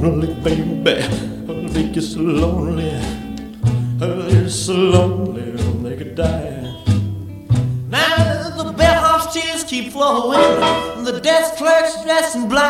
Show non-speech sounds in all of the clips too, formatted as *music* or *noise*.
lonely, baby. Oh, you're so lonely. Oh, you're so lonely they could die. Now the bellhop's tears keep flowing. The desk clerk's dressing blind.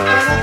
Baby.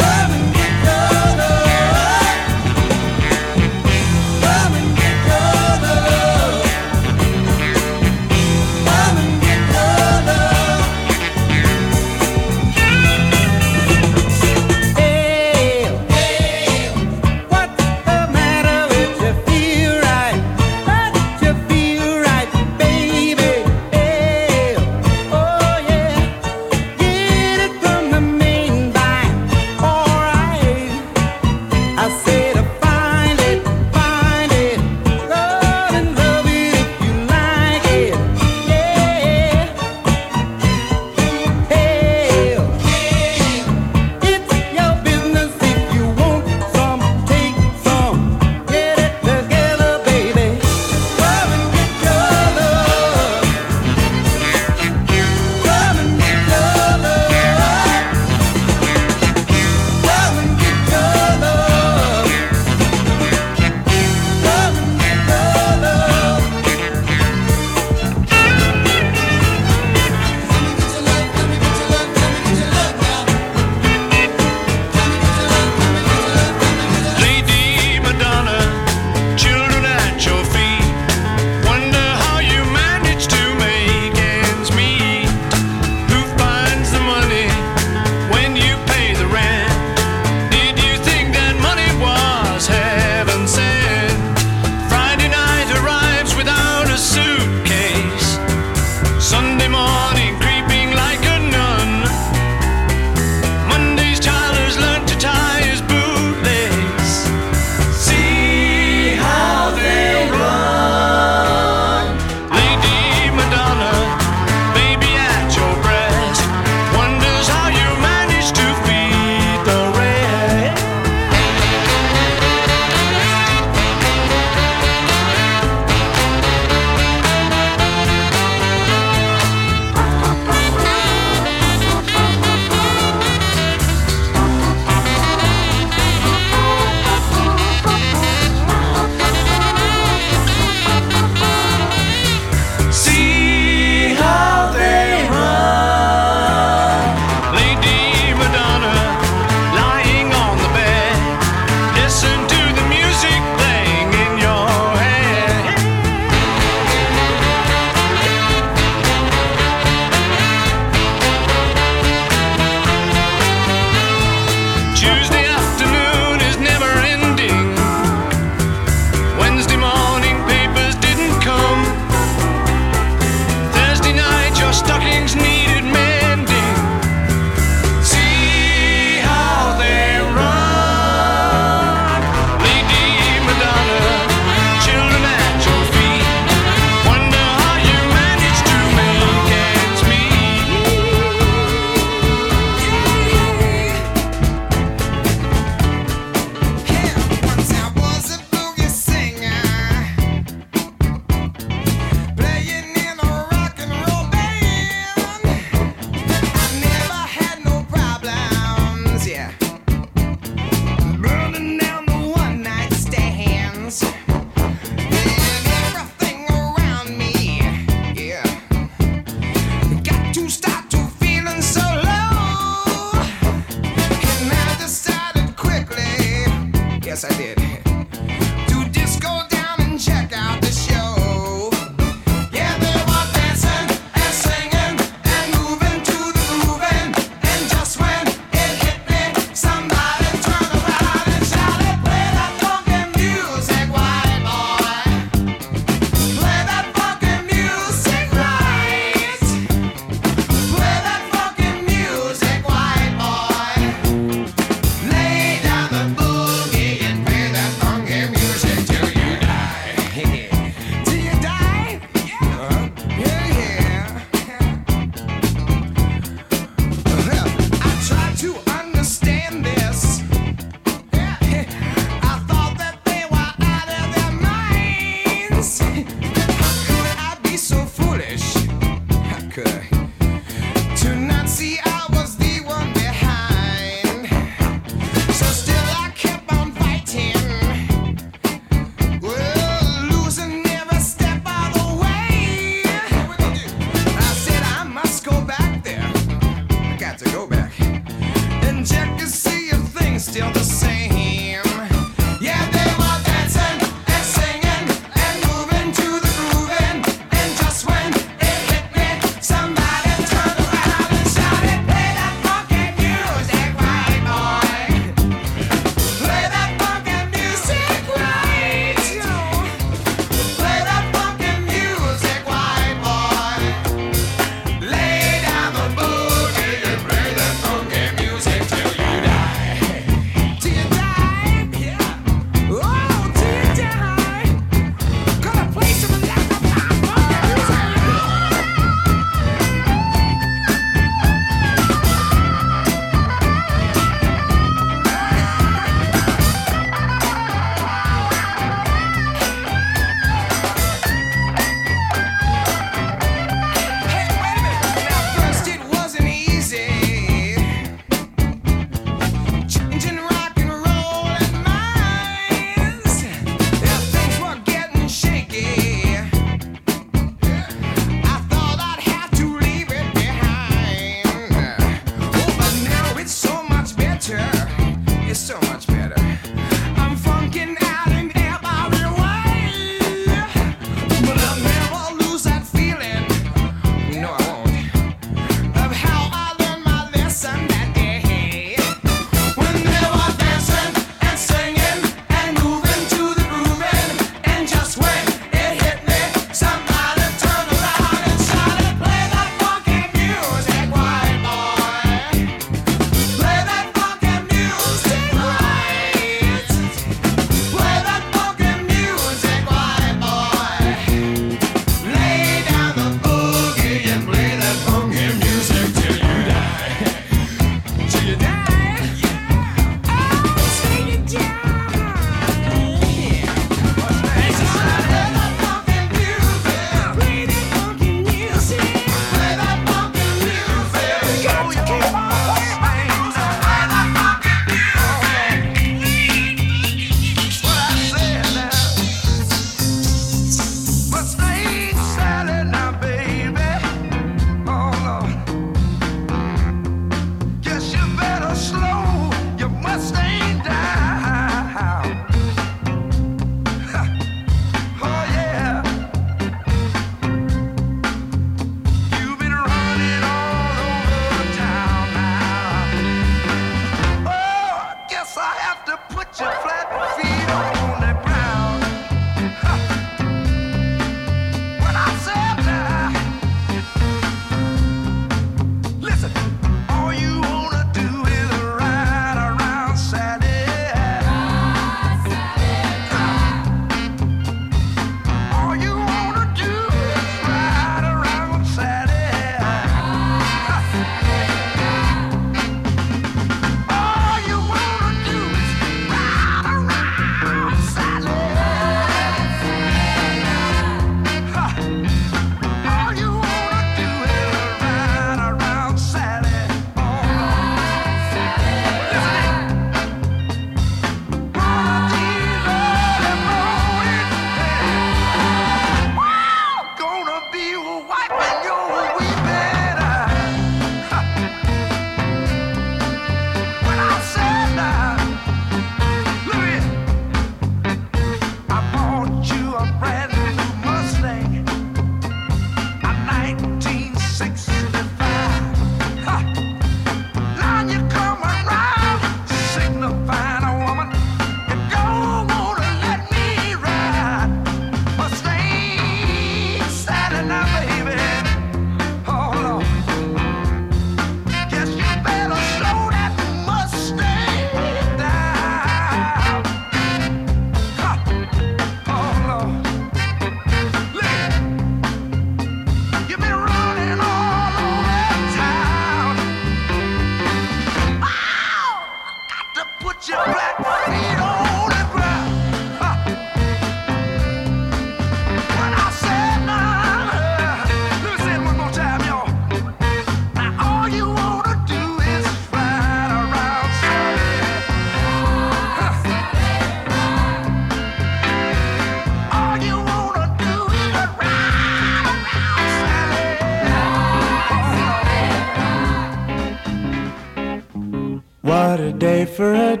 for a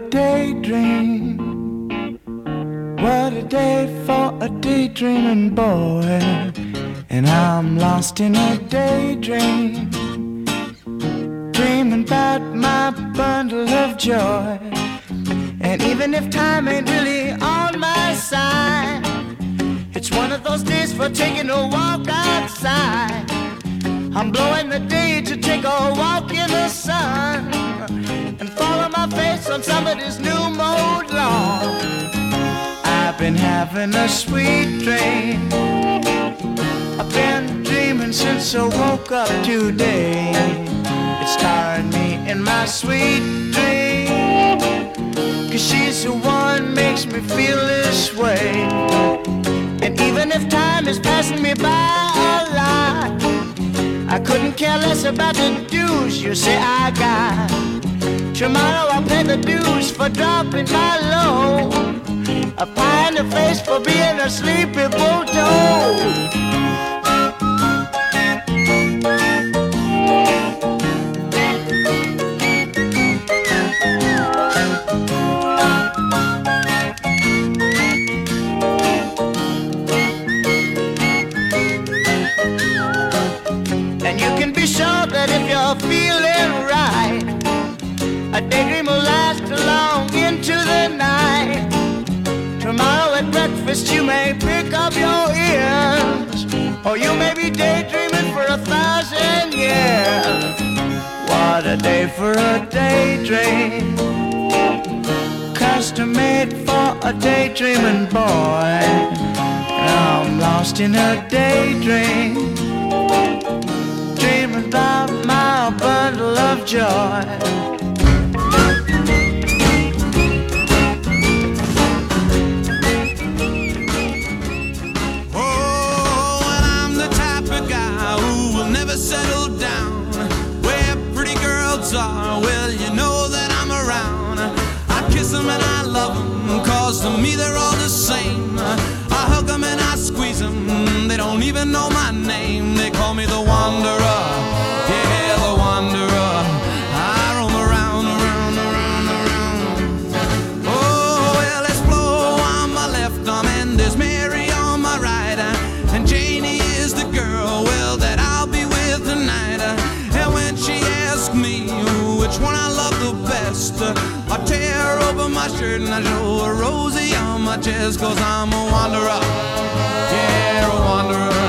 about the dues you say I got. Tomorrow I'll pay the dues for dropping my load. A pie in the face for being a sleepy bulldog. a daydream. Custom made for a daydreaming boy. Now I'm lost in a daydream. Dreaming about my bundle of joy. don't even know my name. They call me the Wanderer. Yeah, the Wanderer. I roam around, around, around, around. Oh, well, it's Flo on my left arm, and there's Mary on my right. And Janie is the girl, well, that I'll be with tonight. And when she asks me which one I love the best, my shirt and I show a rosy on my chest, cause I'm a wanderer. Yeah, a wanderer.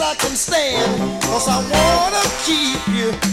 I can stand. Cause I wanna keep you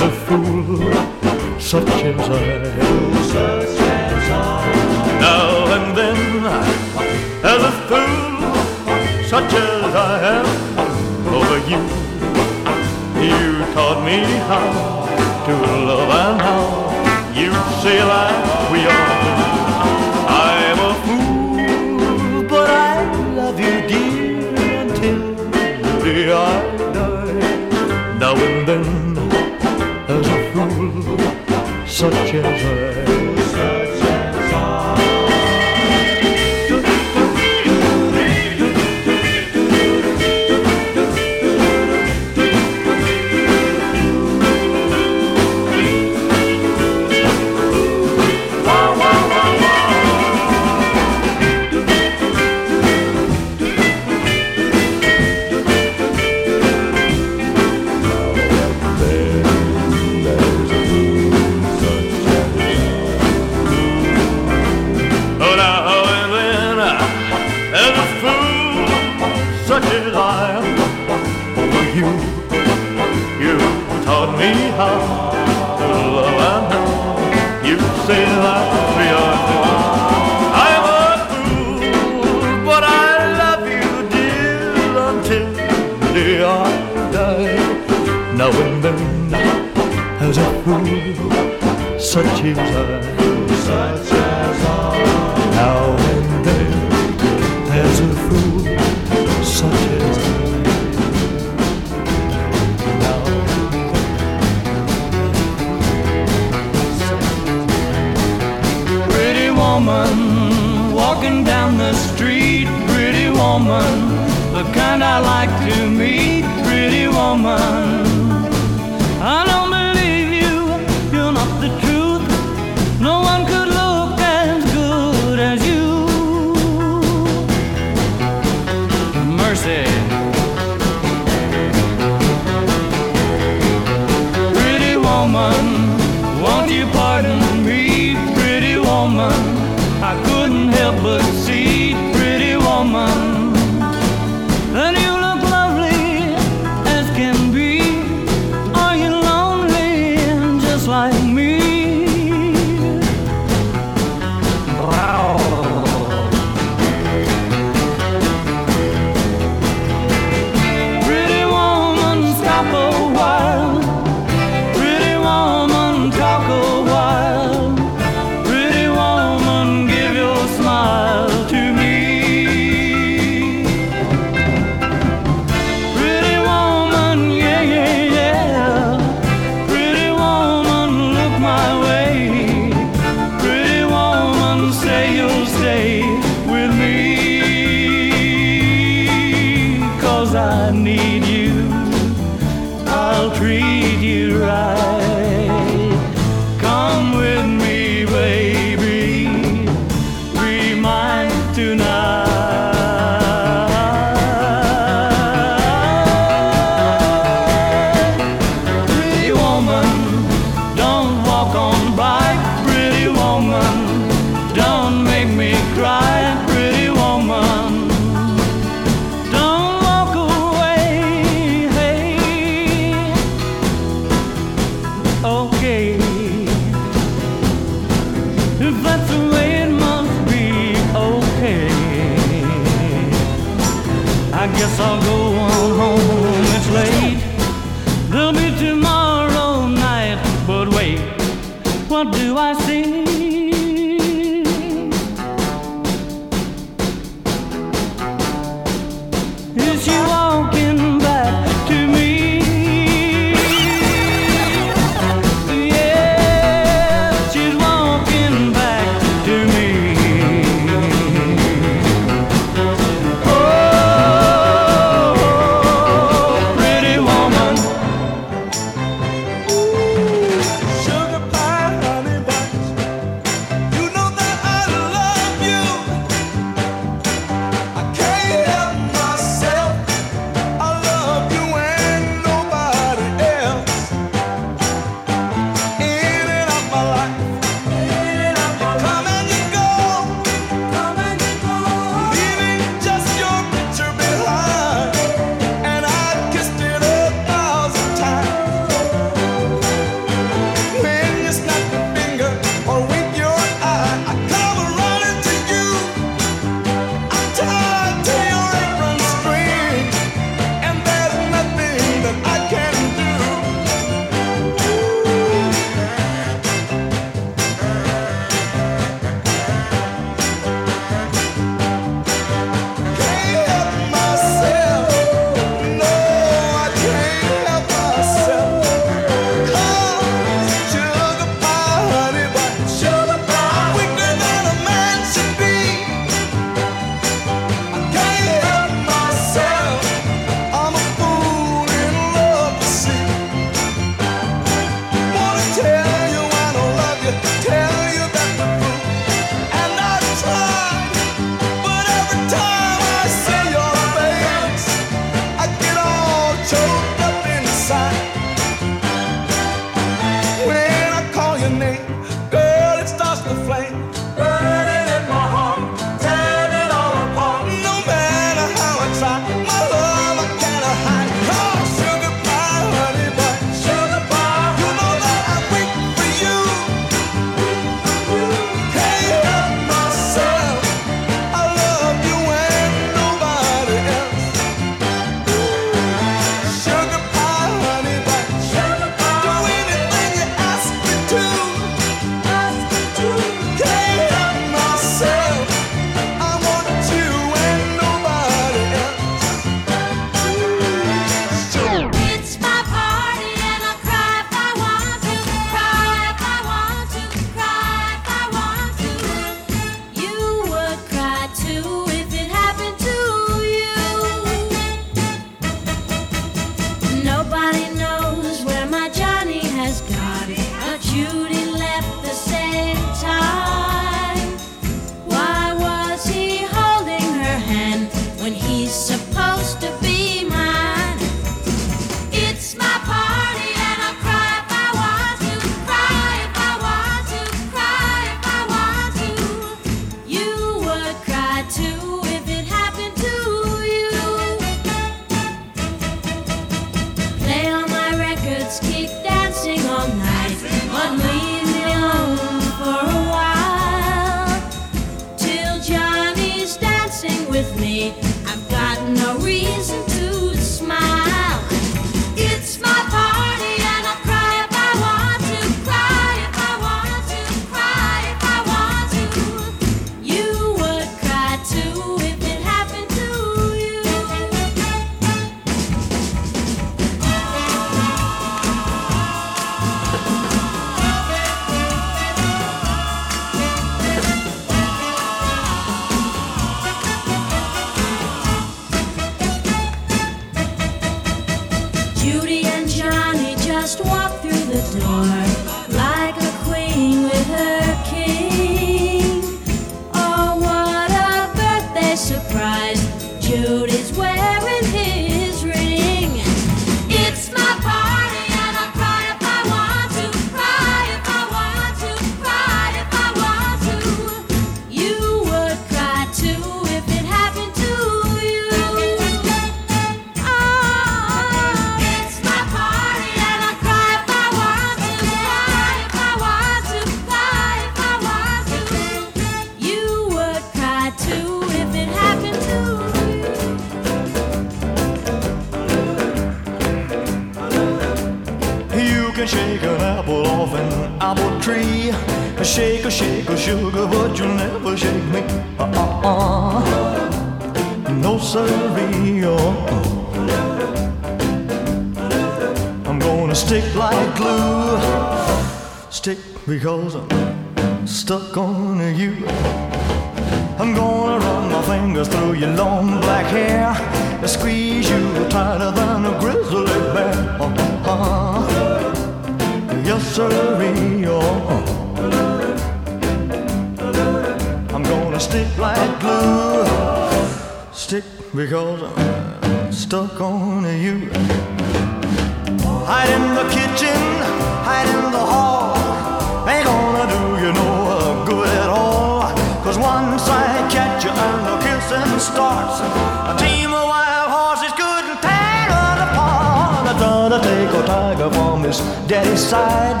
take a tiger from his daddy's side.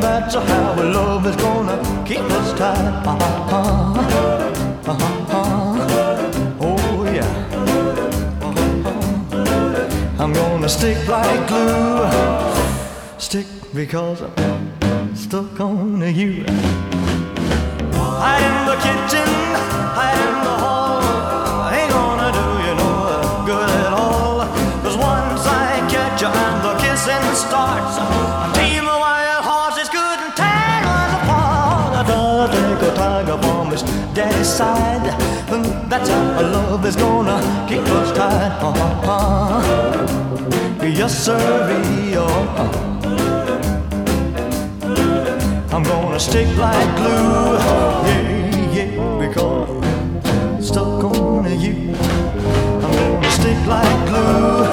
That's how a love is gonna keep us tied. Uh-huh, uh-huh, uh-huh, oh yeah. Uh-huh. I'm gonna stick like glue. Stick because I'm stuck on you. I'm in the kitchen. a tug up on his daddy's side. and that's how love is gonna keep us tied. Uh-huh. Yes, sir. Uh-huh. I'm gonna stick like glue. Yeah, yeah, because stuck on you. I'm gonna stick like glue.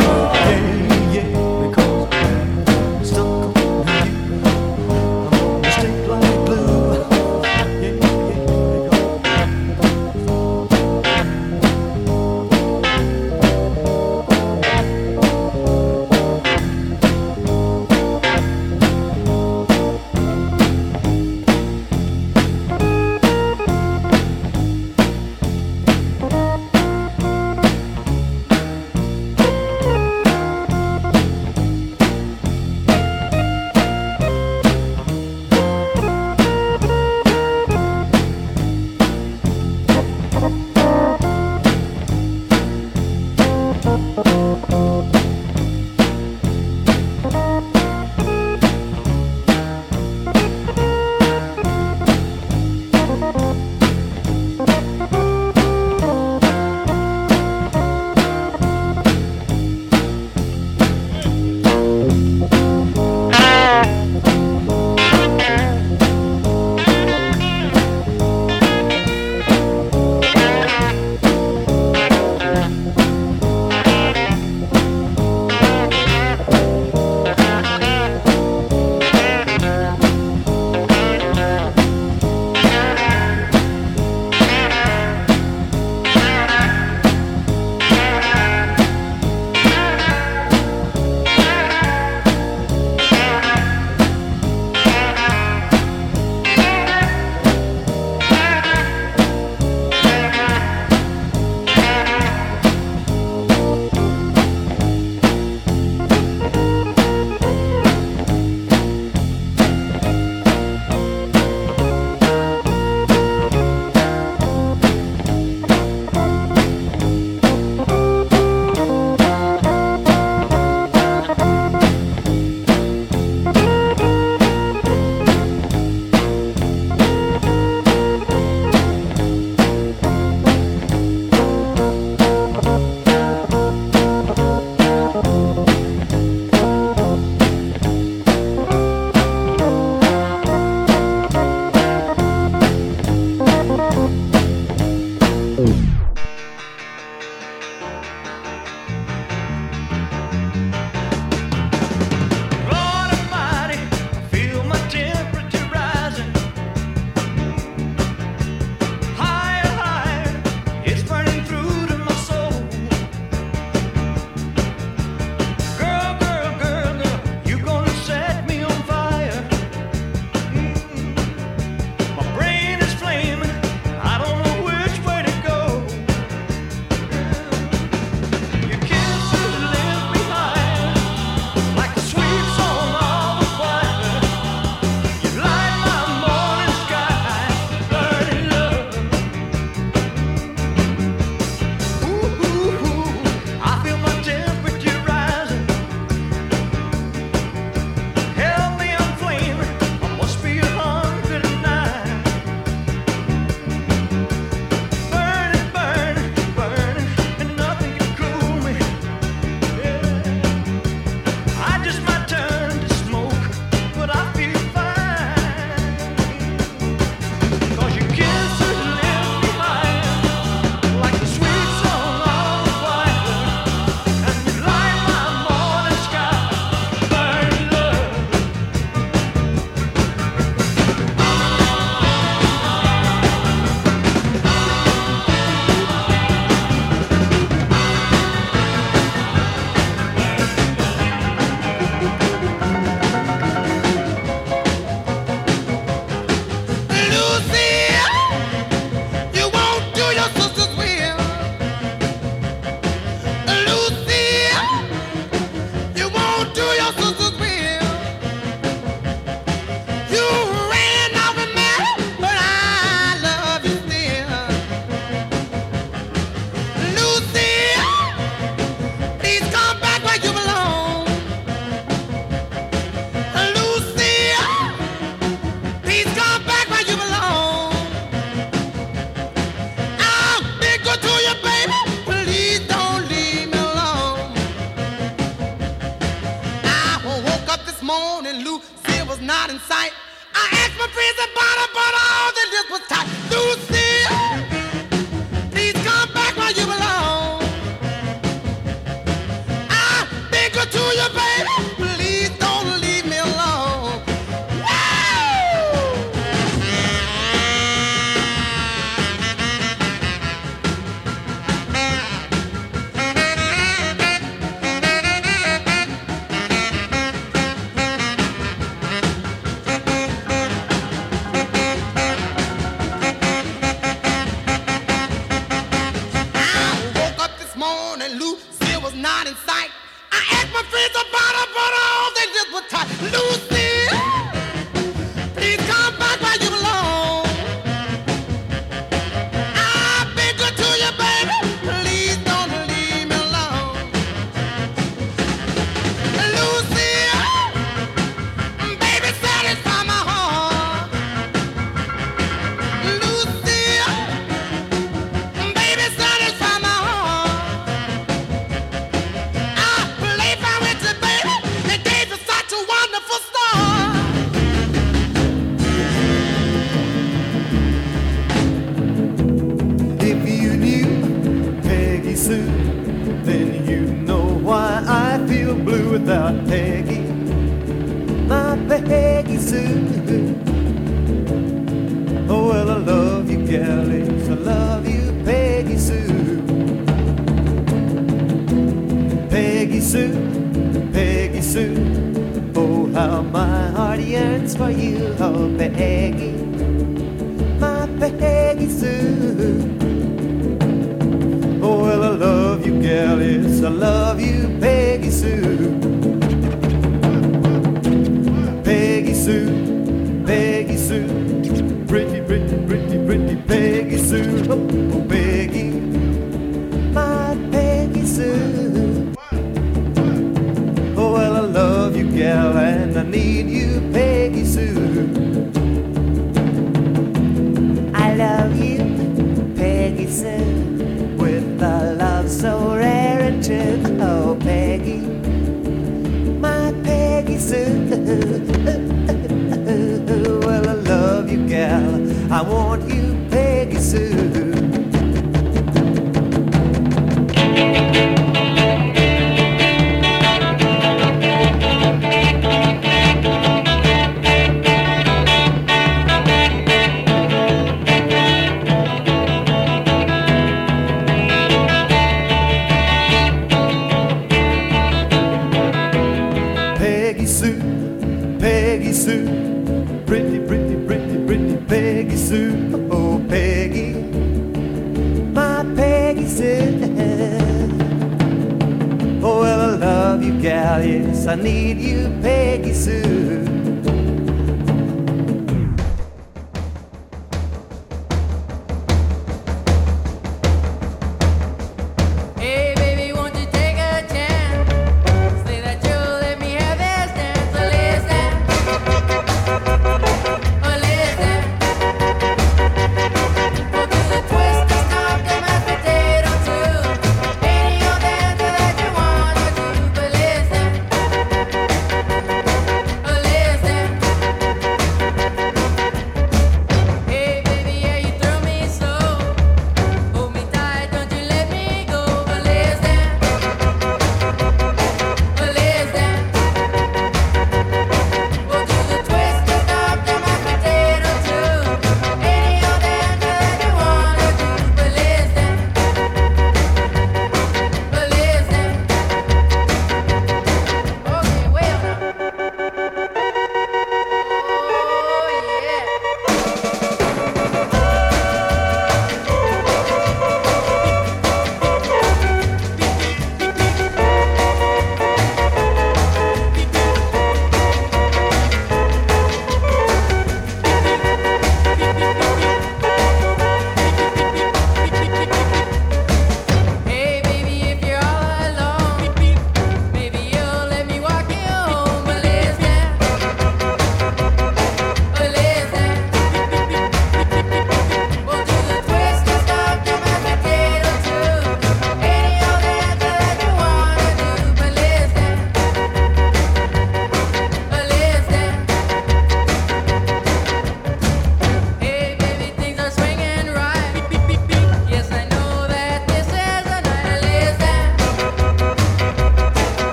Was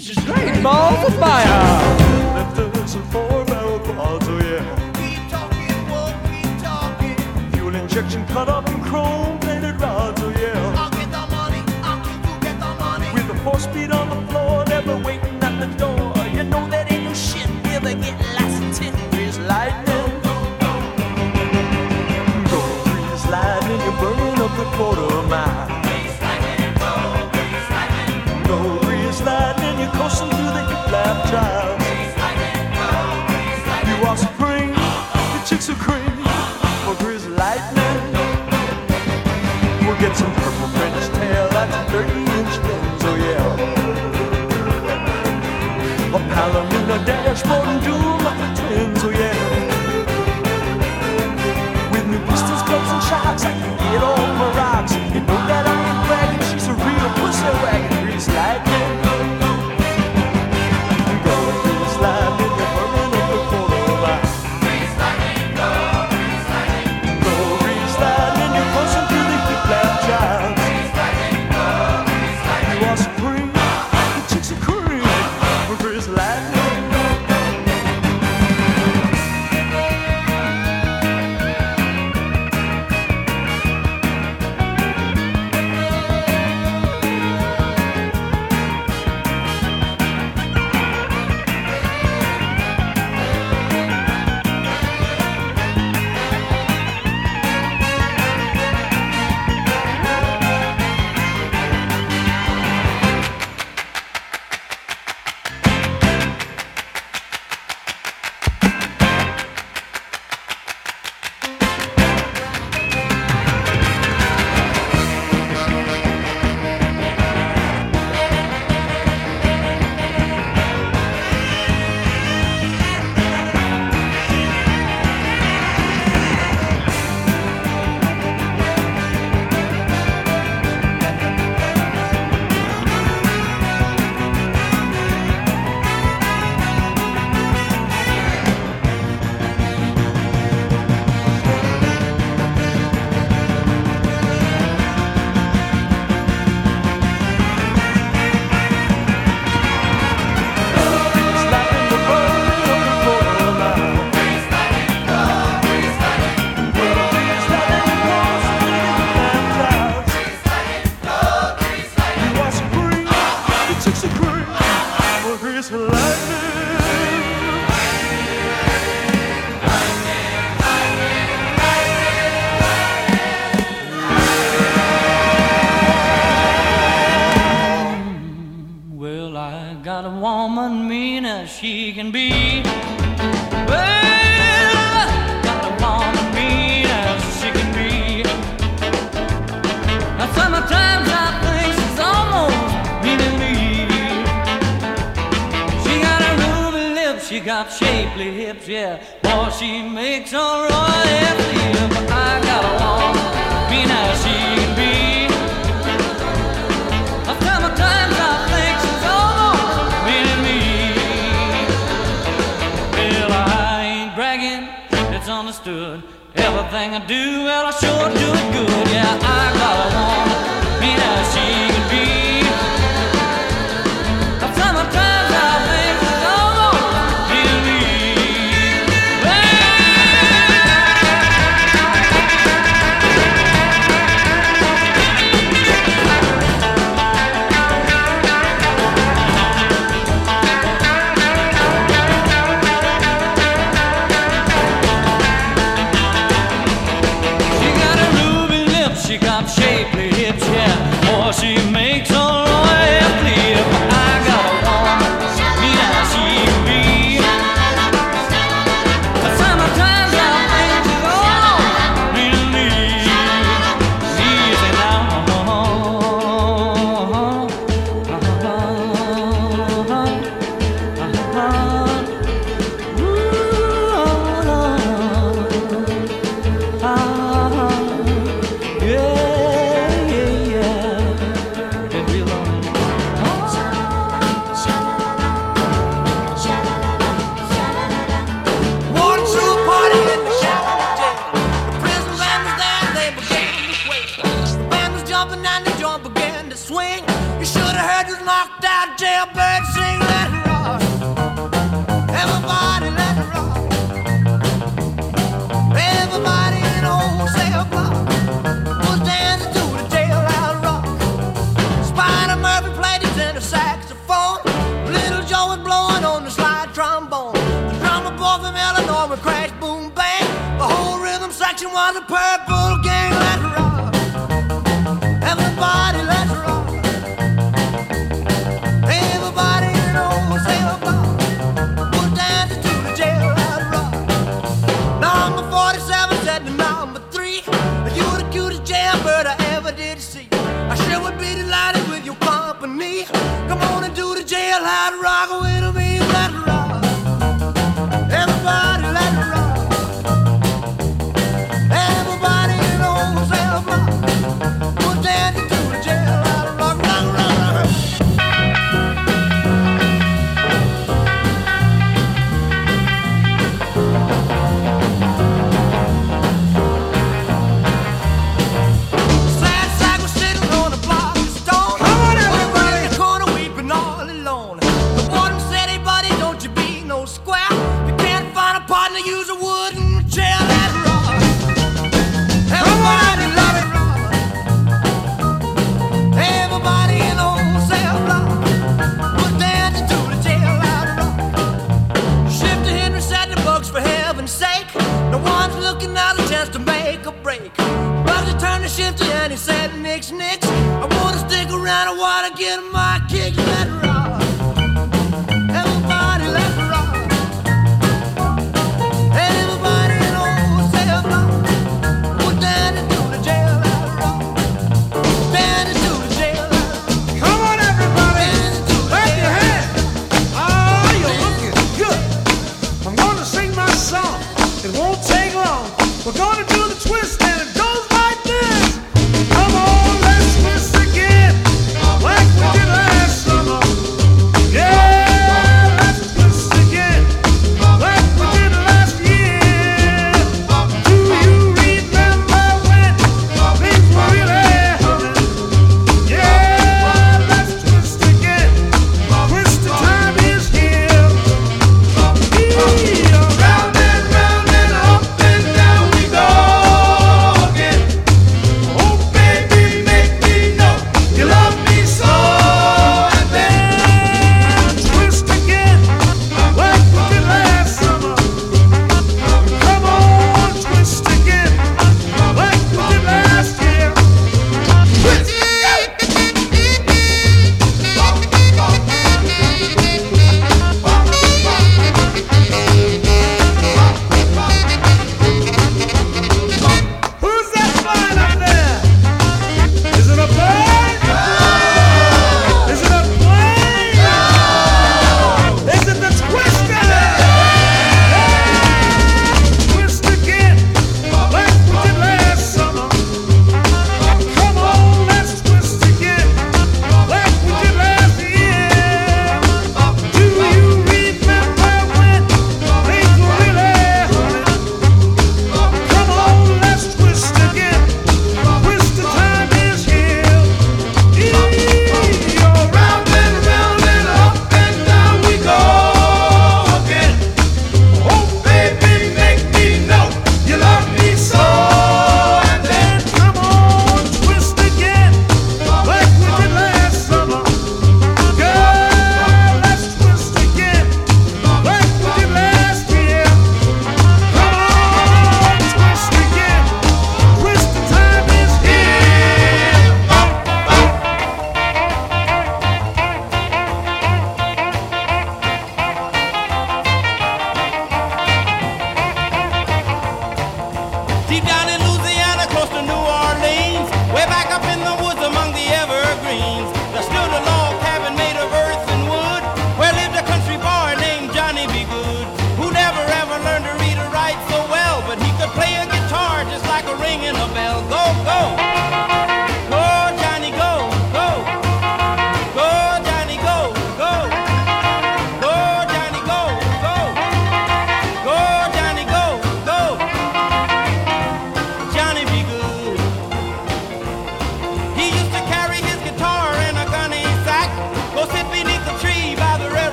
gracious, great balls of fire. Exacto.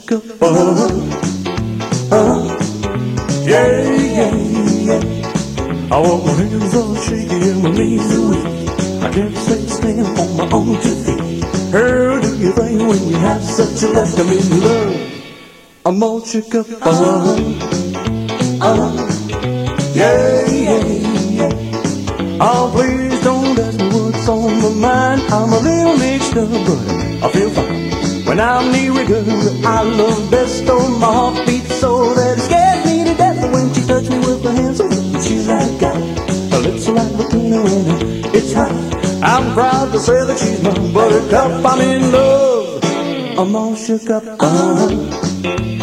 sugar bun. oh yeah, yeah, yeah. I want my hands all shaky and my knees are weak. I can't stay standing on my own two feet. How do you think when you have such a left? I'm in love. I'm all shook up. oh yeah, yeah, yeah. Oh, please don't ask me what's on my mind. I'm a little mixed up, but. When I'm near a I love best, oh, my heart beats so that it scares me to death. When she touched me with her hands, she's like God. Her lips are like looking and it's hot. I'm proud to say that she's my buttercup. I'm in love. I'm all shook up. Uh-huh.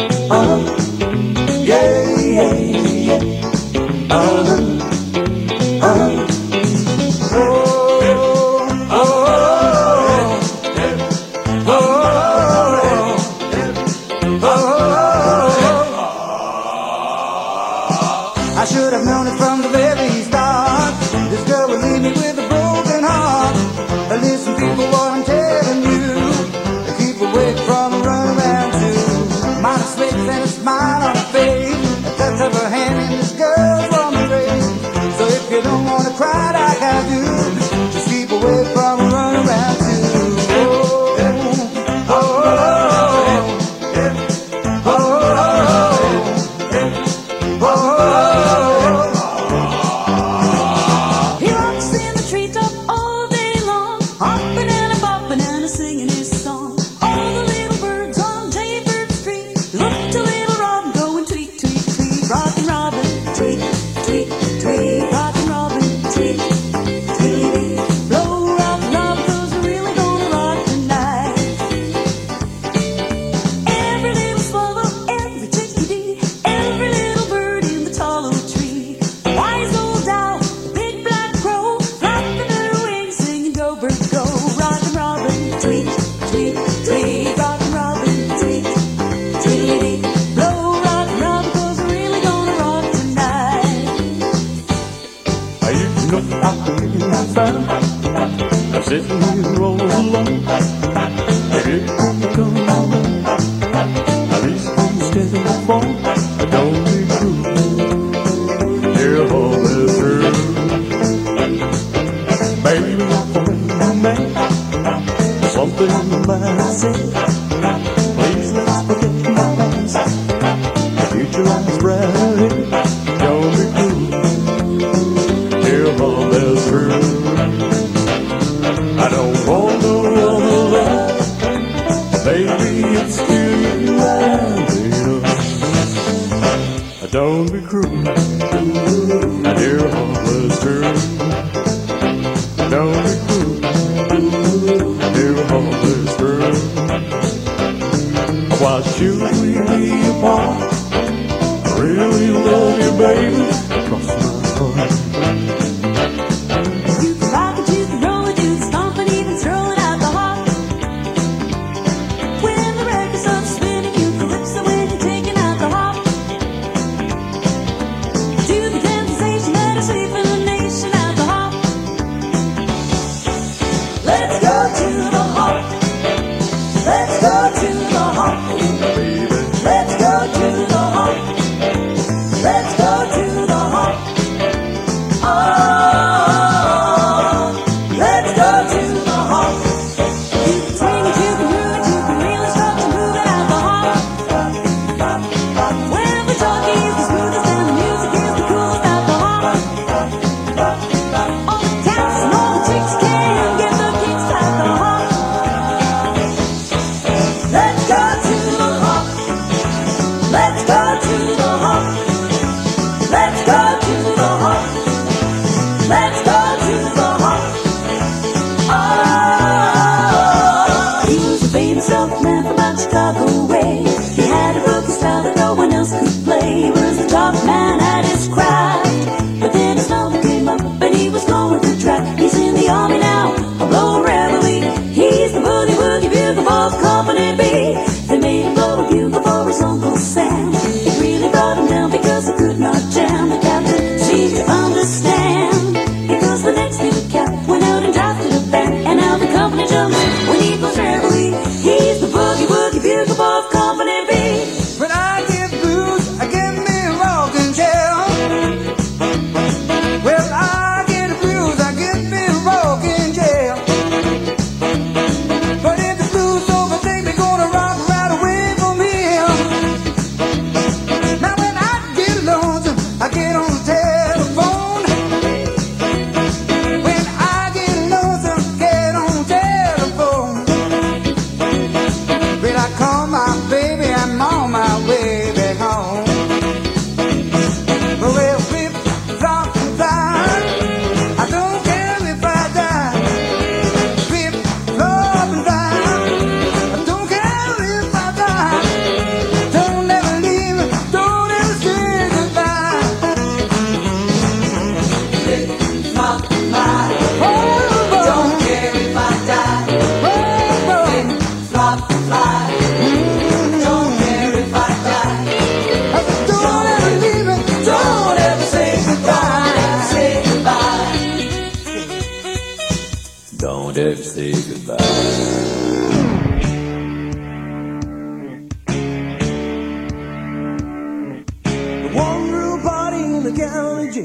ecology.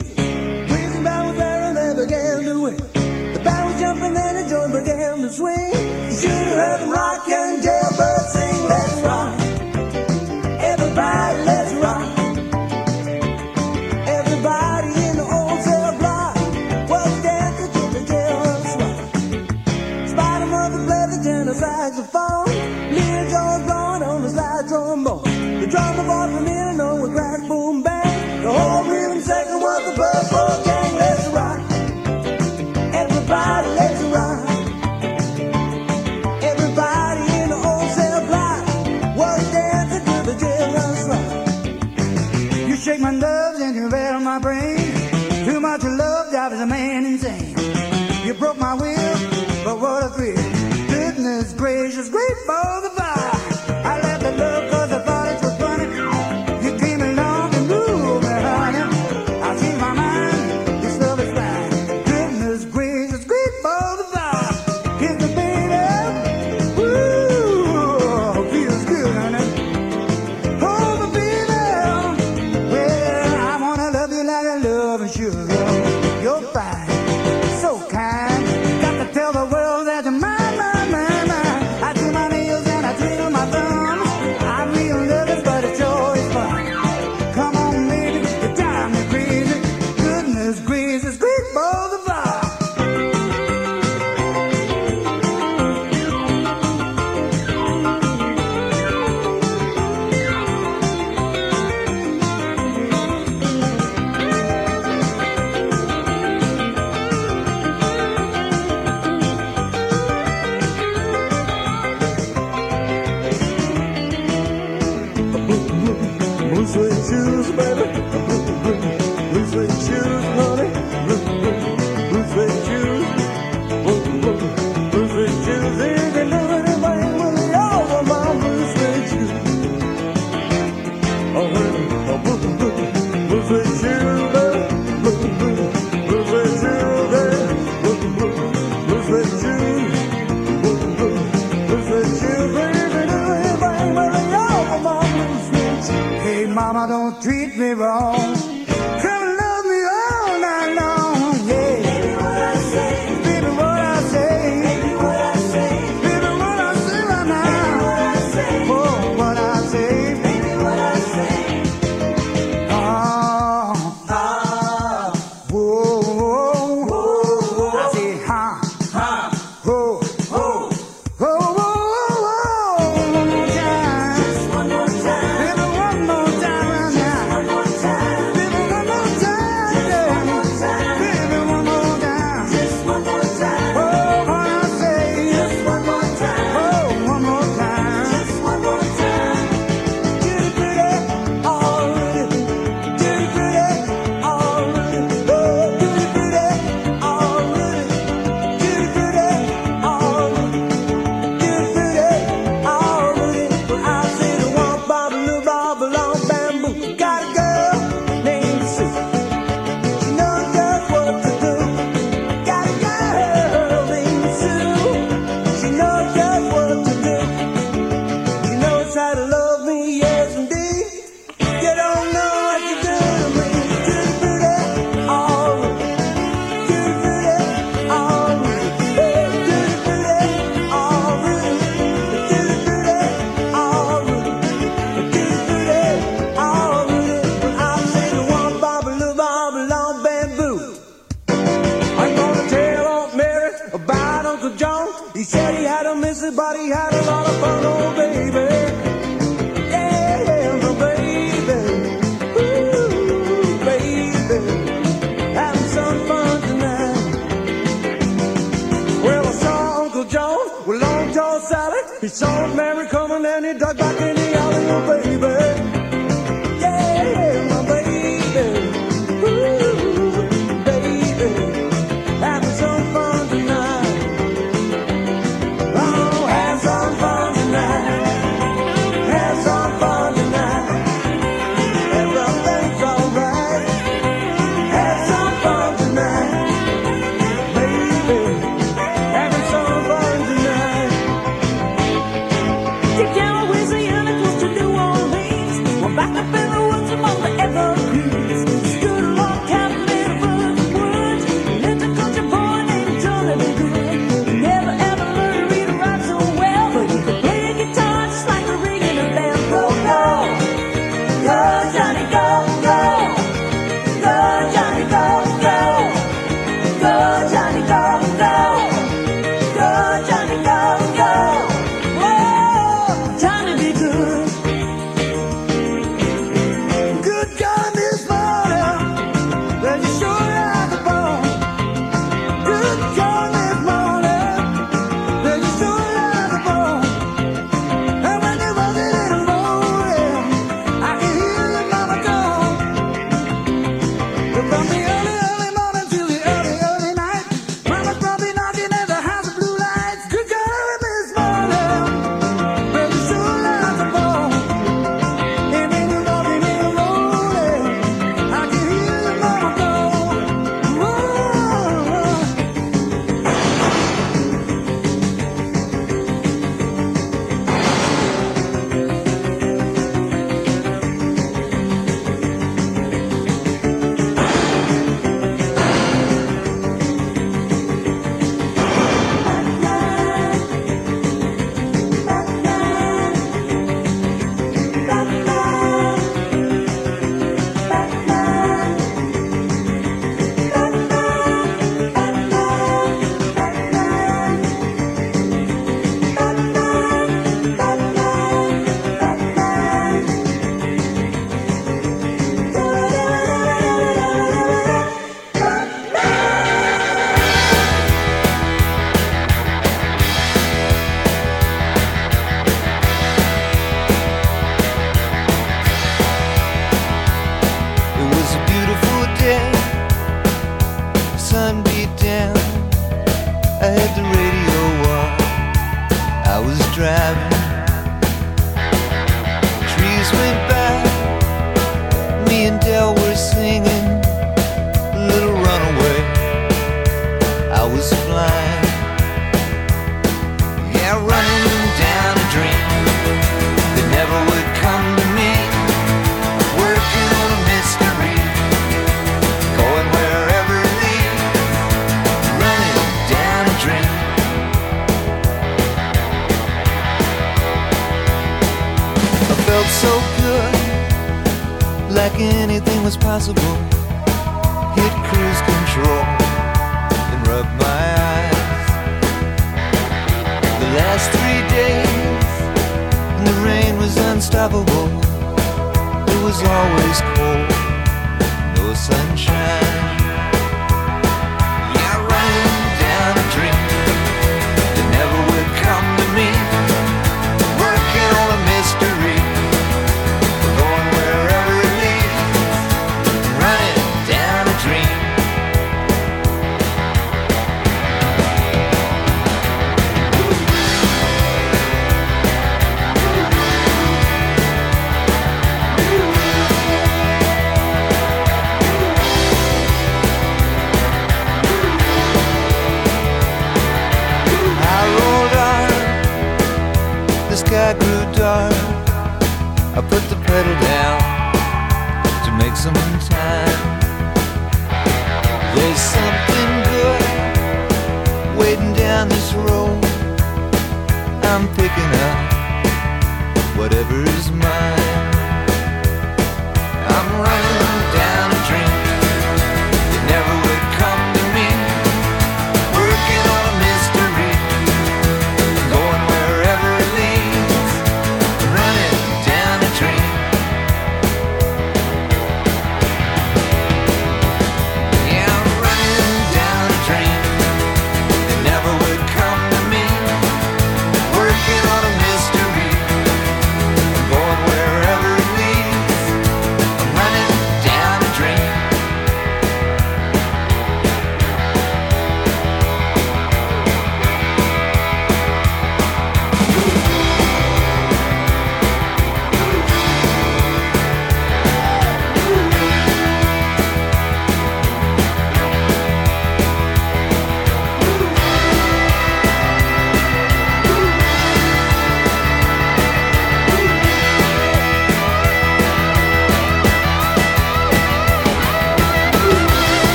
Prison battle barrel never began to win. The barrel was jumping and the joint began to swing. You should have heard the rock.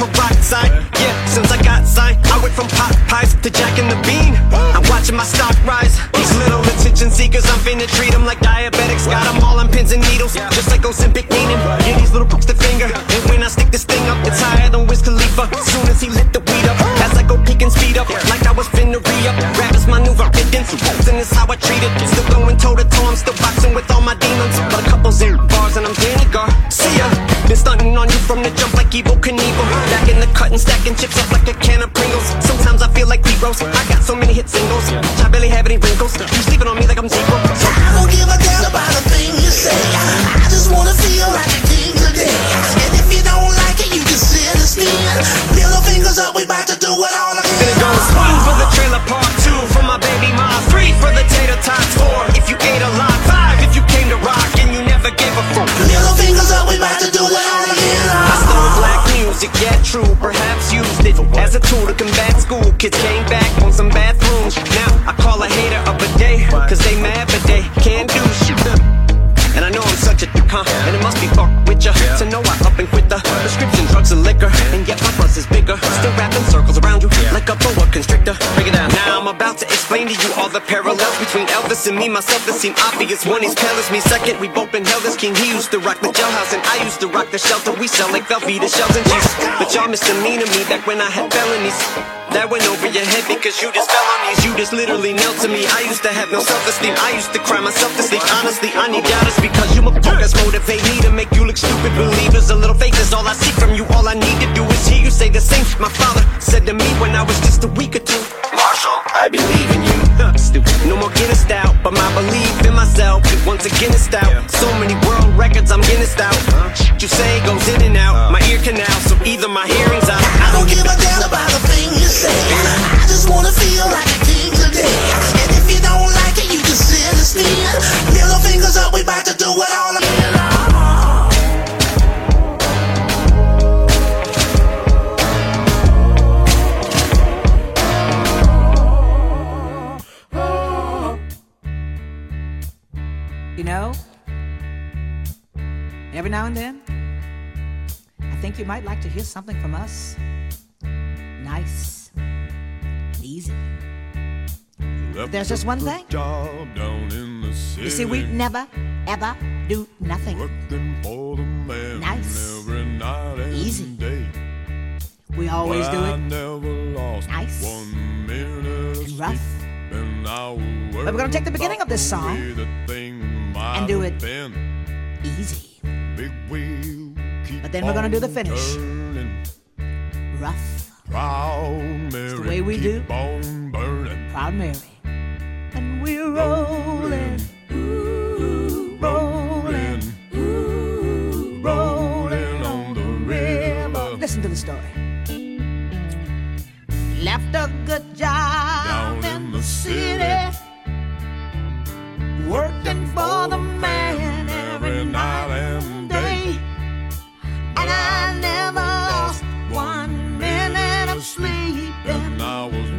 Peroxide. Yeah, since I got signed, I went from pot pies to Jack and the Bean. I'm watching my stock rise. These little attention seekers, I'm finna treat them like diabetics. Got them all on pins and needles, just like Ozempic meaning. Yeah, these little crooks the finger. And when I stick this thing up, it's higher than Wiz Khalifa. Soon as he lit the weed up, as I go peek and speed up, like I was finna re up. Rap is my new religion, and it's how I treat it. Still going toe to toe, I'm still boxing with all my demons. But a couple zero bars and I'm Danny Gar. See ya. Been stunting on you from the jump like Evel Knievel cutting, stacking chips up like a can of Pringles. Sometimes I feel like Rose. I got so many hit singles, I barely have any wrinkles. You sleeping on me like I'm zero. So I don't give a damn about a thing you say. I just wanna feel like a king today. And if you don't like it, you can sit and spin. Little fingers up, we about to do it all again. Then it goes one for the trailer park, two for my baby mom. Three for the tater tots. Four if you ate a lot. Five if you came to rock and you never gave a fuck. Little fingers up, we about to do it all again. I stole black music, yeah, true as a tool to combat school. Kids came back on some bathrooms. Now I call a hater of a day, cause they mad, but they can't do shit. And I know I'm such a dick, huh? And it must be fuck with ya To know I up and quit the prescription drugs and liquor And yet my bigger. Still wrapping circles around you Like a boa constrictor. Break it down. Now I'm about to explain to you all the parallels Between Elvis and me. Myself that seem obvious. One he's pale as me Second. We both been held as king. He used to rock the jailhouse And I used to rock the shelter. We sell like Velveeta shells and cheese. But y'all misdemeanor me Back when I had felonies that went over your head because you just fell on these. You just literally knelt to me. I used to have no self-esteem. I used to cry myself to sleep. Honestly, I need doubters because you motherfuckers motivate me to make you look stupid. Believers, a little faith is all I see from you. All I need to do is hear you say the same. My father said to me when I was just a week or two. Marshall, I believe in you. Stupid. No more Guinness out, but my belief in myself is once again is out. So many world records, I'm Guinness out. Shit you say goes in and out. Uh. My ear canal, so either my hearing's out. I don't give a damn every now and then, I think you might like to hear something from us. Nice, easy. But there's just one thing. Job down in the city. You see, we never, ever do nothing. for the man Nice. every night and Easy. day. We always do I it never lost Nice. one minute of and rough. and But we're gonna take the beginning of this song the thing and do it easy. Big wheel keep But then we're gonna do the finish. Rough, Proud Mary, the way we do. proud Mary. And we're rolling, ooh, rolling, ooh, rolling on the river. Listen to the story. Left a good job down in the city, working for the man every night. And I never lost one minute of sleep. And I was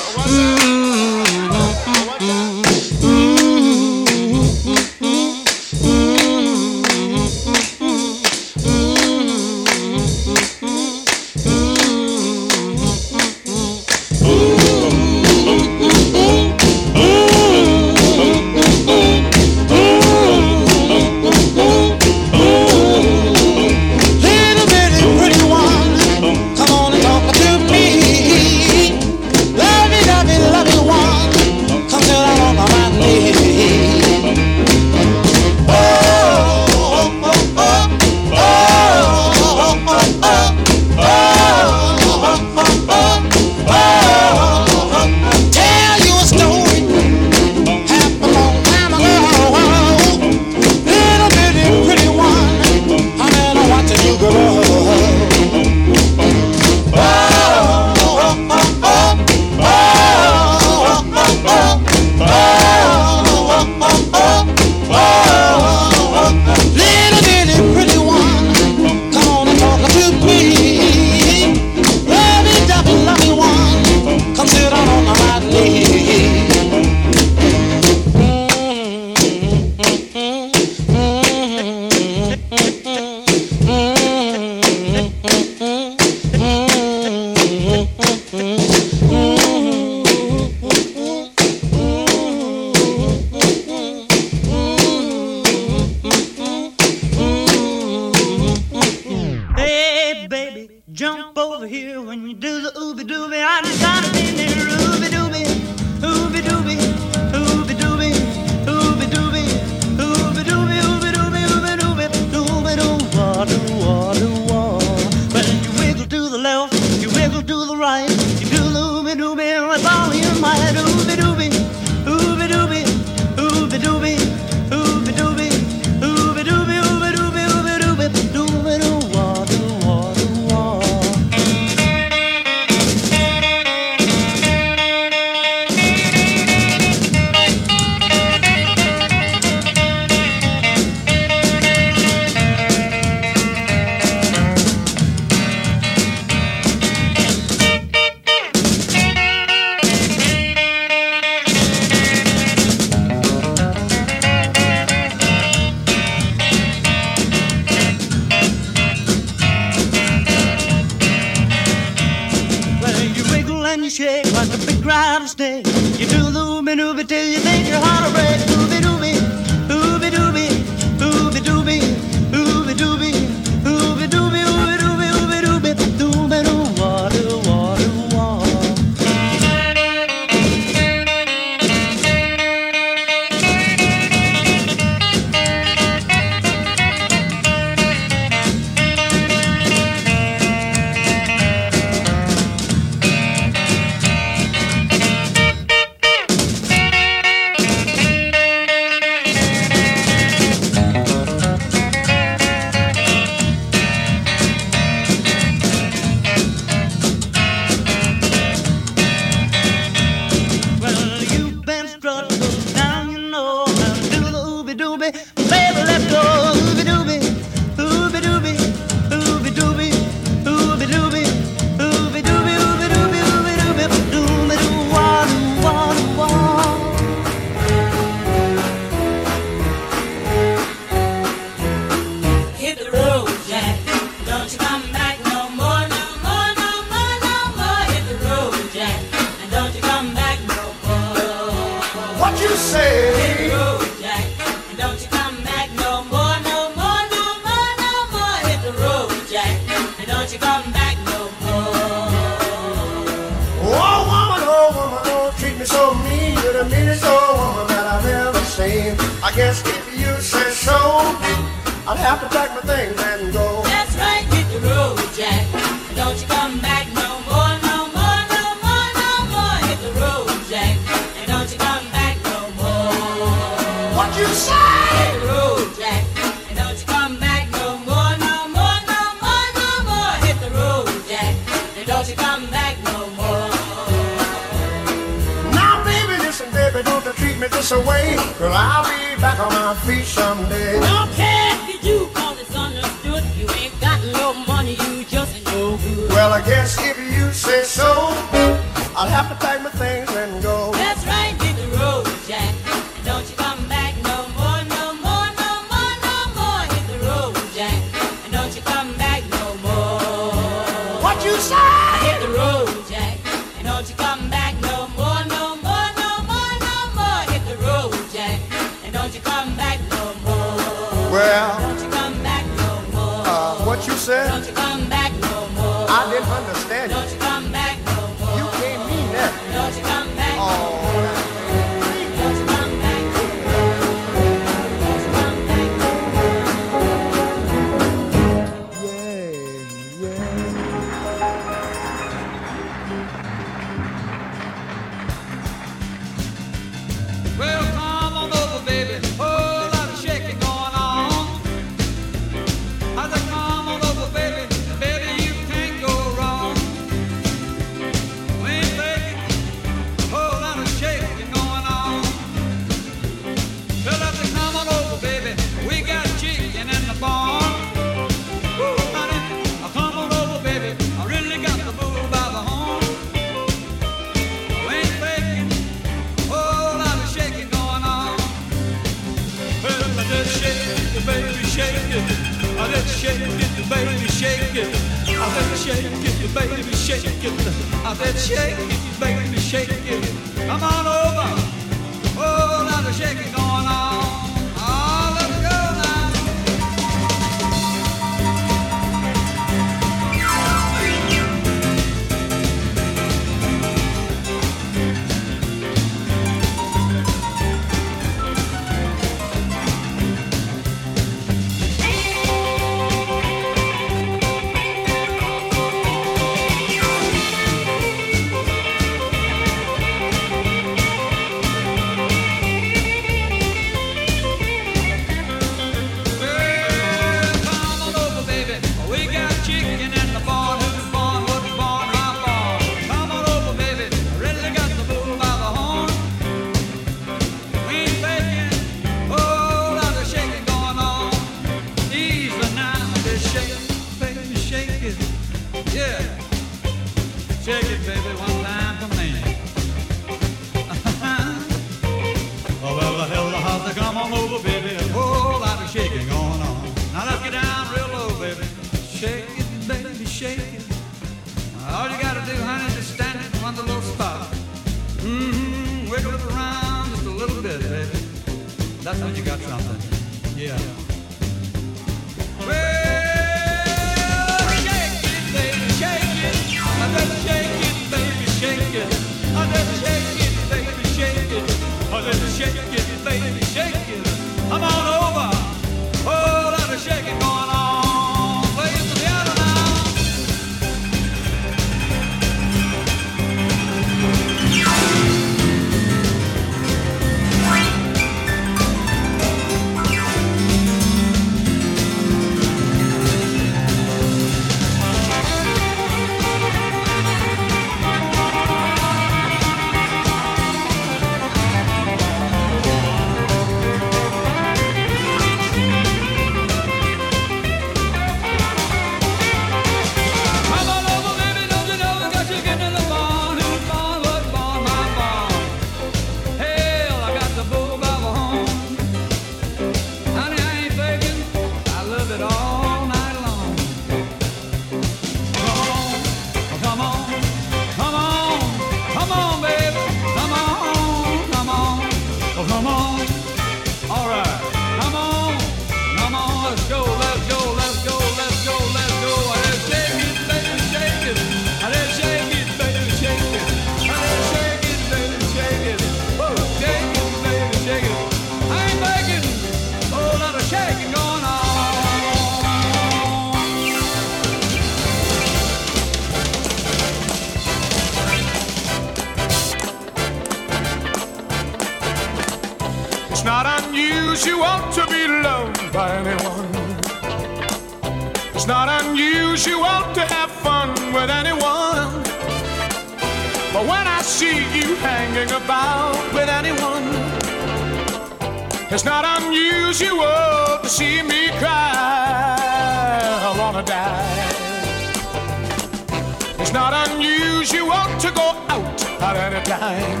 time.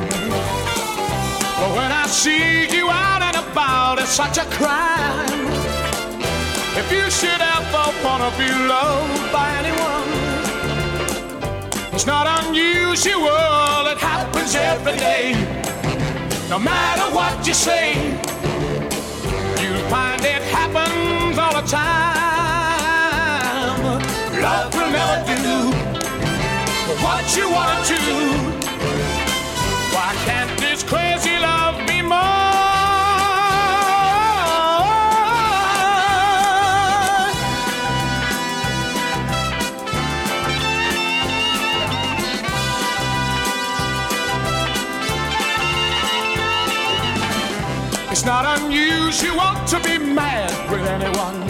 But when I see you out and about, it's such a crime. If you should ever wanna be loved by anyone, it's not unusual, it happens every day. No matter what you say, you'll find it happens all the time. Love will never do what you wanna do. Crazy love be more? It's not unusual to be mad with anyone.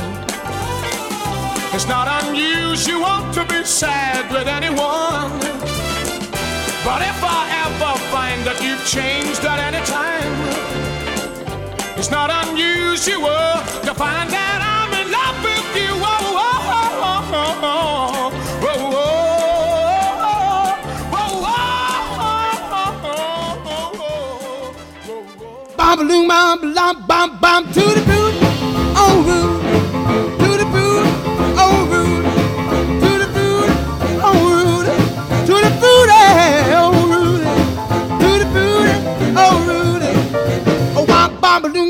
It's not unusual to be sad with anyone. But if I ever that you've changed at any time, it's not unusual to find that I'm in love with you. Oh, oh, oh, oh, oh, oh, Bam balloon, bam bam bam bam to the boot, oh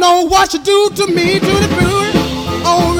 Know what you do to me. To the booty, oh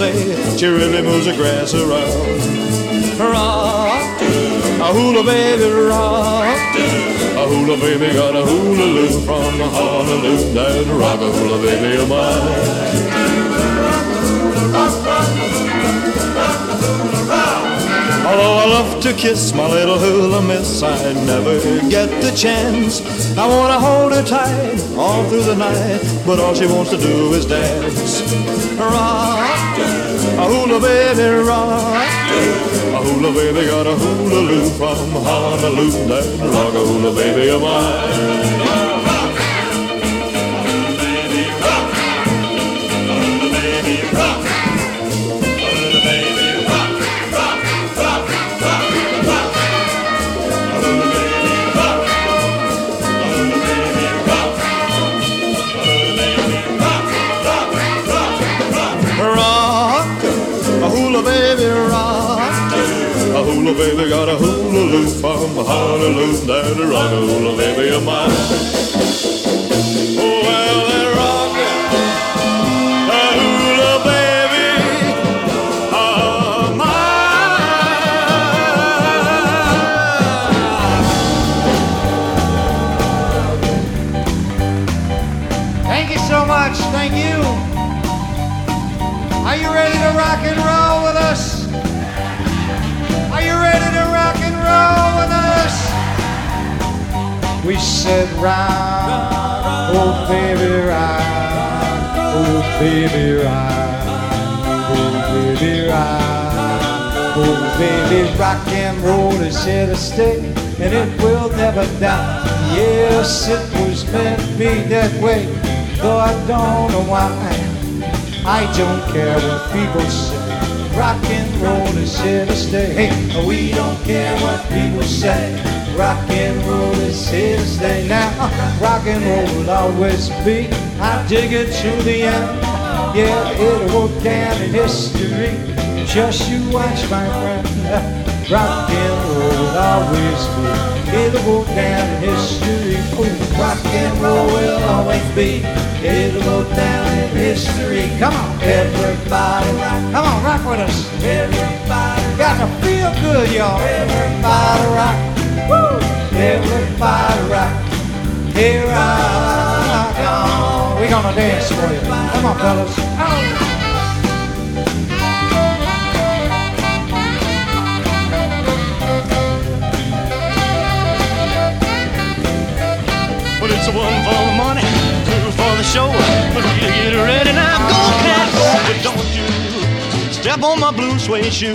say, she really moves the grass around. Rock, a hula baby, rock. A hula baby got a hula loop from Honolulu to rock a hula baby of mine. Although I love to kiss my little hula miss, I never get the chance. I wanna hold her tight all through the night, but all she wants to do is dance. Rock, a hula baby, rock. A hula baby got a hula loop from Honolulu, that rock a hula baby of mine. Hula baby got a hula loop from Honolulu down to a hula baby of mine. Said rock, oh baby rock, oh baby rock, oh baby rock, oh baby rock and roll is here to stay, and it will never die. Yes, it was meant to be that way, though I don't know why. I don't care what people say. Rock and roll is here to stay. Hey, we don't care what people say. Rock and roll is here to stay. Now, rock and roll will always be. I dig it to the end. Yeah, it'll go down in history. Just you watch, my friend. *laughs* Rock and roll will always be. It'll go down in history. Oh, rock and roll will always be. It'll go down in history. Come on, everybody rock. Come on, rock with us. Everybody got to feel good, y'all. Everybody rock. Everybody rock. Here I come. We're gonna dance for you. Come on, fellas. Oh. Well, it's one for the money, two for the show. But you get ready now, go cats. But don't you step on my blue suede shoe.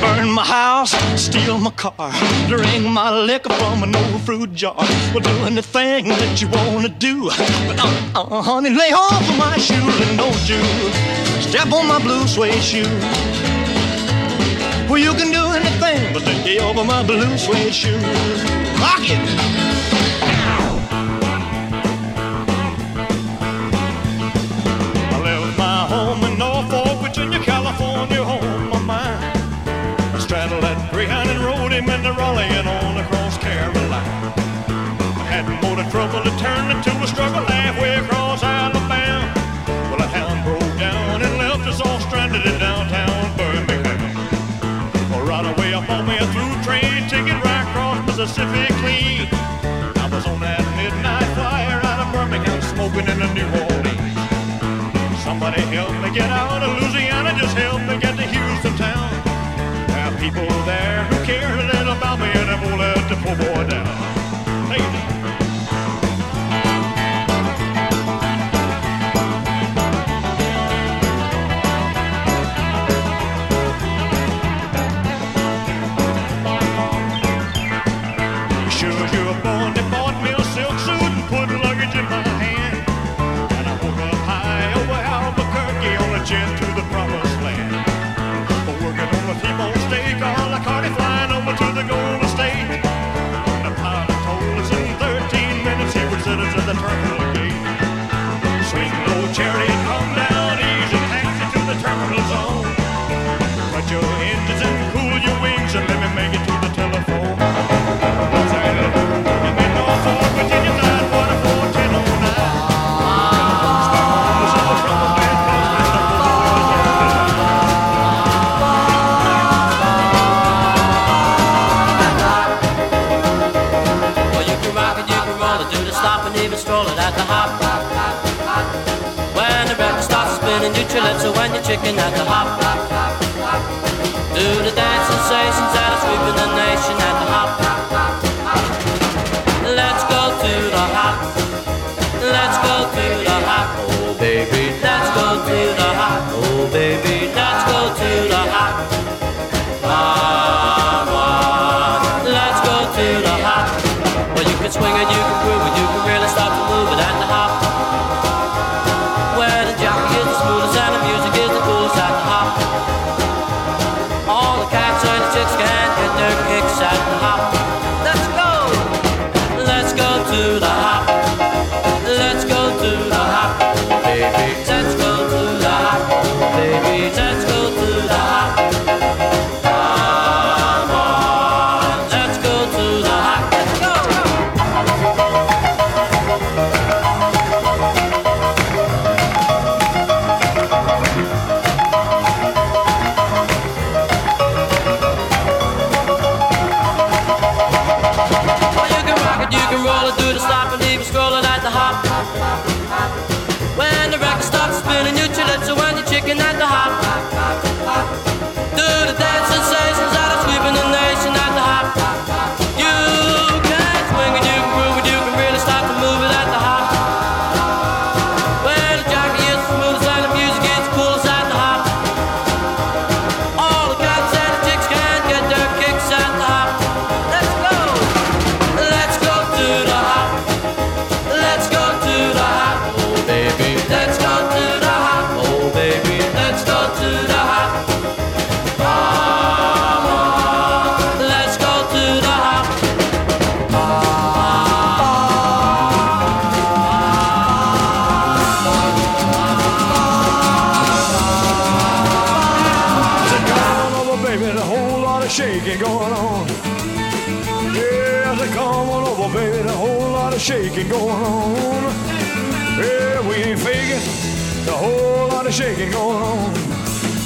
Burn my house, steal my car, drink my liquor from an old fruit jar. We'll do anything that you wanna do. But uh, uh, honey, lay off of my shoes and don't you step on my blue suede shoe. Well, you can do anything but take you over my blue suede shoes. Rock it. My Virginia, California, home of mine. I straddled that Greyhound and rode him into Raleigh and on across Carolina. I had more to trouble to turn into a struggle halfway across Alabama. Well, a hound broke down and left us all stranded in downtown Birmingham. Well, right away I bought me a through train ticket right across Mississippi clean. I was on that midnight flyer out of Birmingham smoking in New Orleans. Somebody help me get out of Louisiana, just help me get to Houston town. People there who care a little about me and I won't let the poor boy down. You so when you're chicken at the hop. Do the dance sensations that are sweeping the nation at the hop. Let's go to the hop. Let's go to the hop. Oh, baby, let's go to the hop. Oh, baby, let's go to the hop. Come on, let's go to the hop. Well, you can swing it, you can groove it, you can really start to move it at the hop. The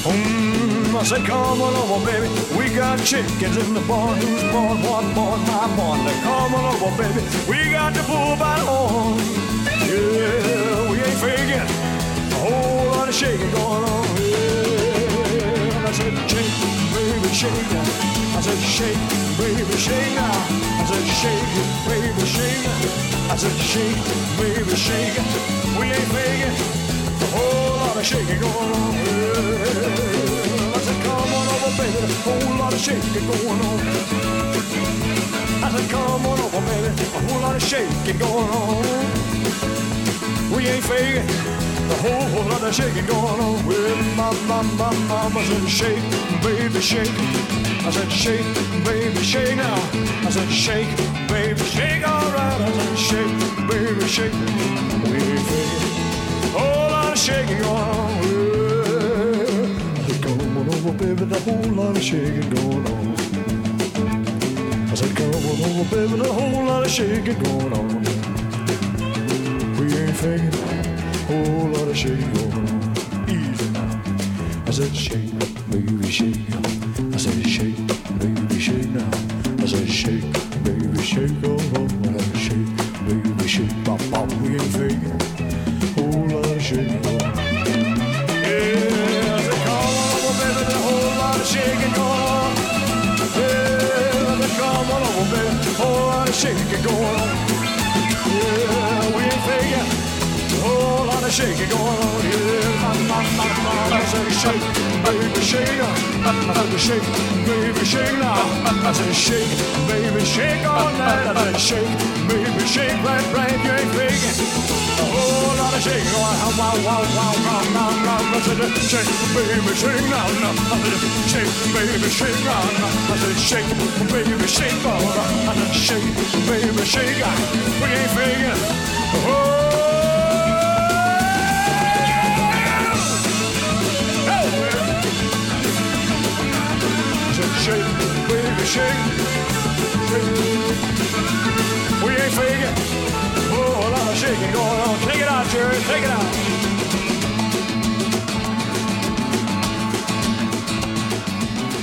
Mm, I said, come on over, baby. We got chickens in the barn. Who's born? One born, my born. Now, come on over, baby. We got the bull by the horn. Yeah, we ain't faking. A whole lot of shaking going on. Yeah, I said, shake, baby, shake now. I said, shake, baby, shake now. I said, shake, baby, shake. I said, shake, baby, shake. We ain't faking. A whole lot of shaking going on. Yeah. I said, come on over, baby. A whole lot of shaking going on. I said, come on over, baby. A whole lot of shaking going on. We ain't faking. A whole, lot of shaking going on. Well, my, my, my mama said, shake, baby, shake. I said, shake, baby, shake now. I said, shake, baby, shake, all right. I said, shake, baby, shake. We ain't faking. Lot shaking going on. I said, come on over, baby, the whole lot of shaking going on. I said, come on over, baby, the whole lot of shaking going on. We ain't faking. Whole lot of shaking going on. Easy now. I said, shake, baby, shake. I said, shake, baby, shake now. I said, shake, baby, shake. Oh, oh, oh. Going oh, on. Yeah, we ain't faking. Whole lot of shaking going on. Yeah, my, my, my, my. I said, shake, baby, shake. I said, shake, baby, shake now. I said, shake, baby, shake all night. I said, shake, baby, shake right, right. You ain't faking. Wow. I shake, baby, shake. I shake, baby, shake. I shake, baby, shake. I shake, baby, shake. We ain't faking. Oh. Shake, baby, shake, shake. We ain't faking. Oh, shaking going on. Take it out, Jerry. Take it out.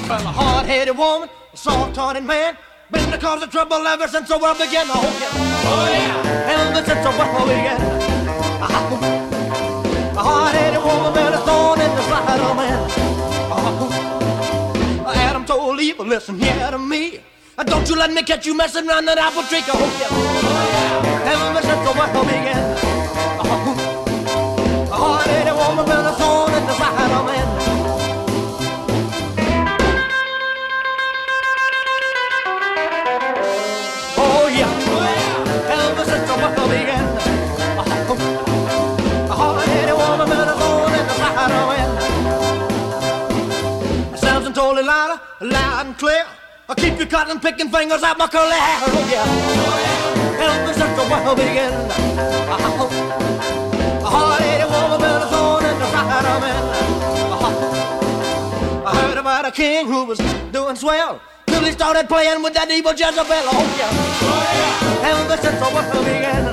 Well, a hard-headed woman, a soft-hearted man, been the cause of trouble ever since the world began. Oh yeah, oh yeah, ever since the world began. Uh-huh. A hard-headed woman been a thorn in the side of man. Uh-huh. Adam told Eve, listen here to me. Don't you let me catch you messing around that apple tree. Oh yeah, Oh, oh, oh yeah, hard-headed oh, woman a the. Oh yeah, hard-headed woman a the louder, loud and clear. I keep you cutting, picking fingers out my curly hair. Oh yeah, ever since the world began. A hard-headed woman been a in the side of man. I heard about a king who was doing swell. Till he started playing with that evil Jezebel. Oh yeah, oh yeah. Ever since the world began.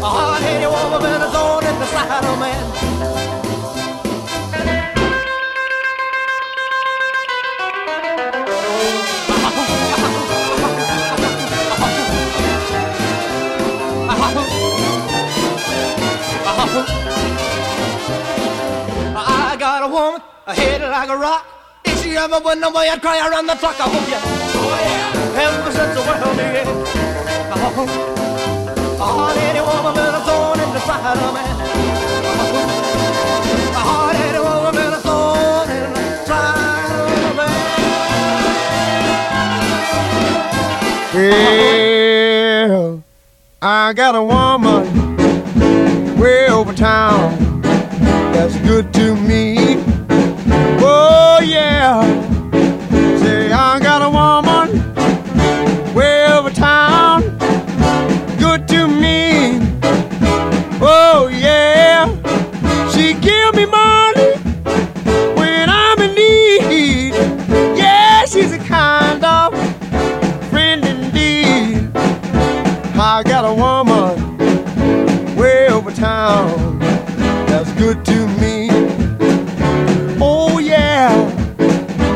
A hard-headed woman been a in the side of man. I got a woman, a head like a rock. If she ever went away, I'd cry around the clock. I hope you. Oh yeah. Ever since the world began. Oh, a hard-headed woman been a thorn in the side of man. A hard-headed woman been a thorn in the side of man. Well, I got a woman way over town that's good to me. Oh, yeah. Say, I got a woman way over town good to me. Oh, yeah. She give me money when I'm in need. Yeah, she's a kind of friend indeed. I got a woman good to me. Oh, yeah,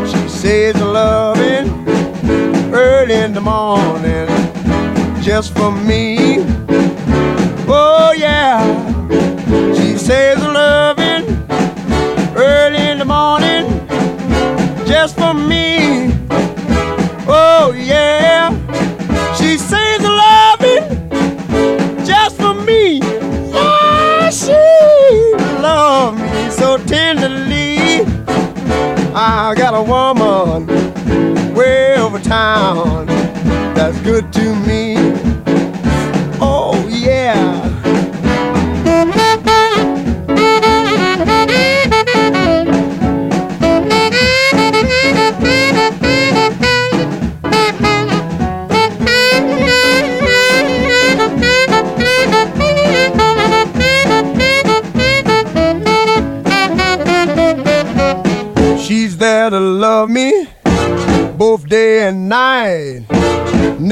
she says loving early in the morning just for me. Oh, yeah, she says loving early in the morning just for me. Oh, yeah, she says loving just for me. Yeah, she loves me so tenderly. I got a woman way over town that's good to me.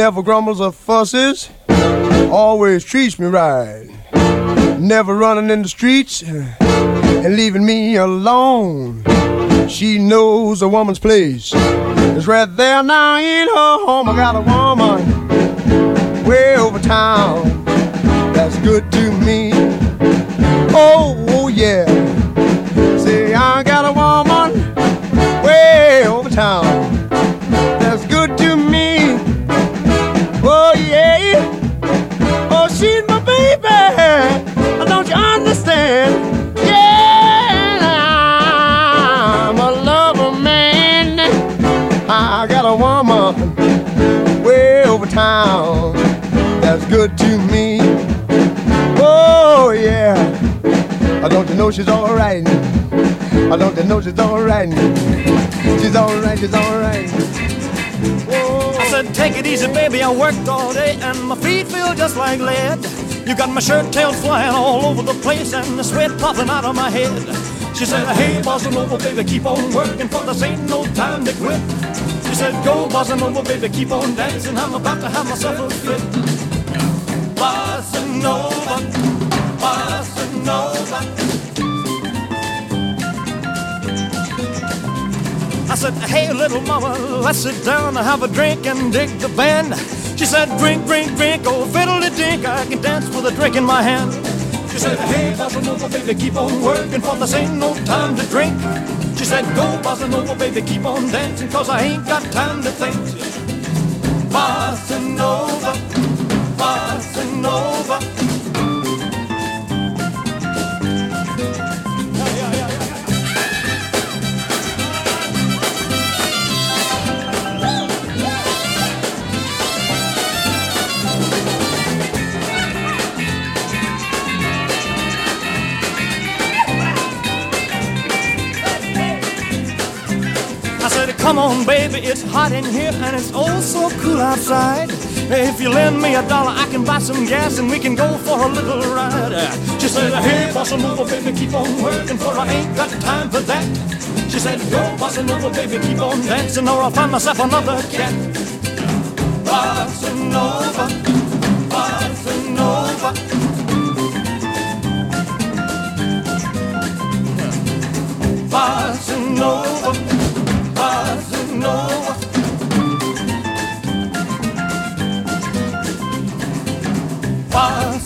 Never grumbles or fusses, always treats me right. Never running in the streets eh, and leaving me alone. She knows a woman's place is right there now in her home. I got a woman way over town that's good to me. Oh, oh yeah. Say, I got a woman way over town she's my baby. Don't you understand? Yeah, I'm a lover man. I got a woman way over town that's good to me. Oh, yeah. I don't you know she's alright? I don't you know she's alright? She's alright, she's alright. Said, take it easy, baby. I worked all day and my feet feel just like lead. You got my shirt tails flying all over the place and the sweat popping out of my head. She said, hey, bossa nova, baby, keep on working for this ain't no time to quit. She said, go, bossa nova, baby, keep on dancing. I'm about to have myself a fit. Bossa nova, bossa nova. I said, hey, little mama, let's sit down and have a drink and dig the band. She said, drink, drink, drink, oh, fiddle dink, I can dance with a drink in my hand. She said, hey, bossa nova, baby, keep on working, for this ain't no time to drink. She said, go, bossa nova, baby, keep on dancing, cause I ain't got time to think. Bossa nova, bossa nova. Come on, baby, it's hot in here and it's oh so cool outside. If you lend me a dollar, I can buy some gas and we can go for a little ride. She said, Hey, bossa nova, baby, keep on working, for I ain't got time for that. She said, Go, bossa nova, baby, keep on dancing, or I'll find myself another cat. Bossa nova, bossa nova. Bossa Nova know. Why